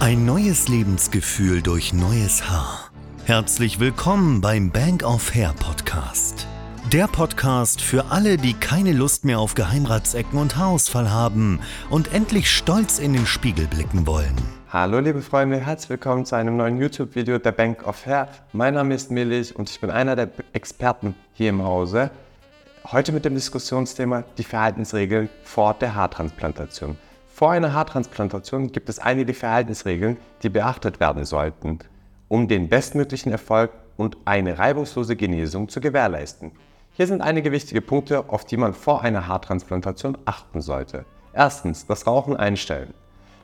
Ein neues Lebensgefühl durch neues Haar. Herzlich willkommen beim Bank of Hair Podcast. Der Podcast für alle, die keine Lust mehr auf Geheimratsecken und Haarausfall haben und endlich stolz in den Spiegel blicken wollen. Hallo liebe Freunde, herzlich willkommen zu einem neuen YouTube-Video der Bank of Hair. Mein Name ist Millich und ich bin einer der Experten hier im Hause. Heute mit dem Diskussionsthema die Verhaltensregeln vor der Haartransplantation. Vor einer Haartransplantation gibt es einige Verhaltensregeln, die beachtet werden sollten, um den bestmöglichen Erfolg und eine reibungslose Genesung zu gewährleisten. Hier sind einige wichtige Punkte, auf die man vor einer Haartransplantation achten sollte. Erstens, das Rauchen einstellen.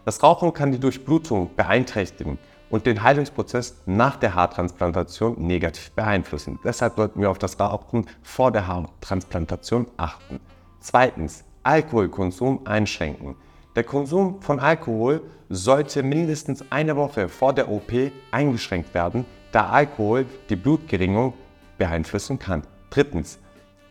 Das Rauchen kann die Durchblutung beeinträchtigen und den Heilungsprozess nach der Haartransplantation negativ beeinflussen. Deshalb sollten wir auf das Rauchen vor der Haartransplantation achten. Zweitens, Alkoholkonsum einschränken. Der Konsum von Alkohol sollte mindestens eine Woche vor der OP eingeschränkt werden, da Alkohol die Blutgeringung beeinflussen kann. Drittens.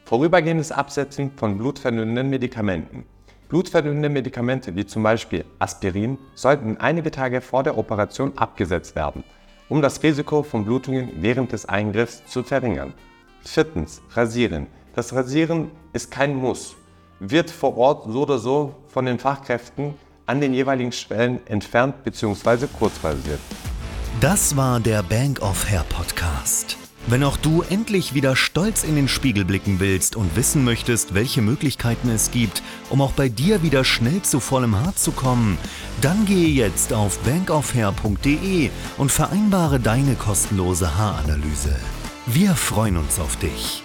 Vorübergehendes Absetzen von blutverdünnenden Medikamenten. Blutverdünnende Medikamente wie zum Beispiel Aspirin sollten einige Tage vor der Operation abgesetzt werden, um das Risiko von Blutungen während des Eingriffs zu verringern. Viertens. Rasieren. Das Rasieren ist kein Muss wird vor Ort so oder so von den Fachkräften an den jeweiligen Stellen entfernt bzw. kurzrasiert. Das war der Bank of Hair Podcast. Wenn auch du endlich wieder stolz in den Spiegel blicken willst und wissen möchtest, welche Möglichkeiten es gibt, um auch bei dir wieder schnell zu vollem Haar zu kommen, dann gehe jetzt auf bankofhair.de und vereinbare deine kostenlose Haaranalyse. Wir freuen uns auf dich.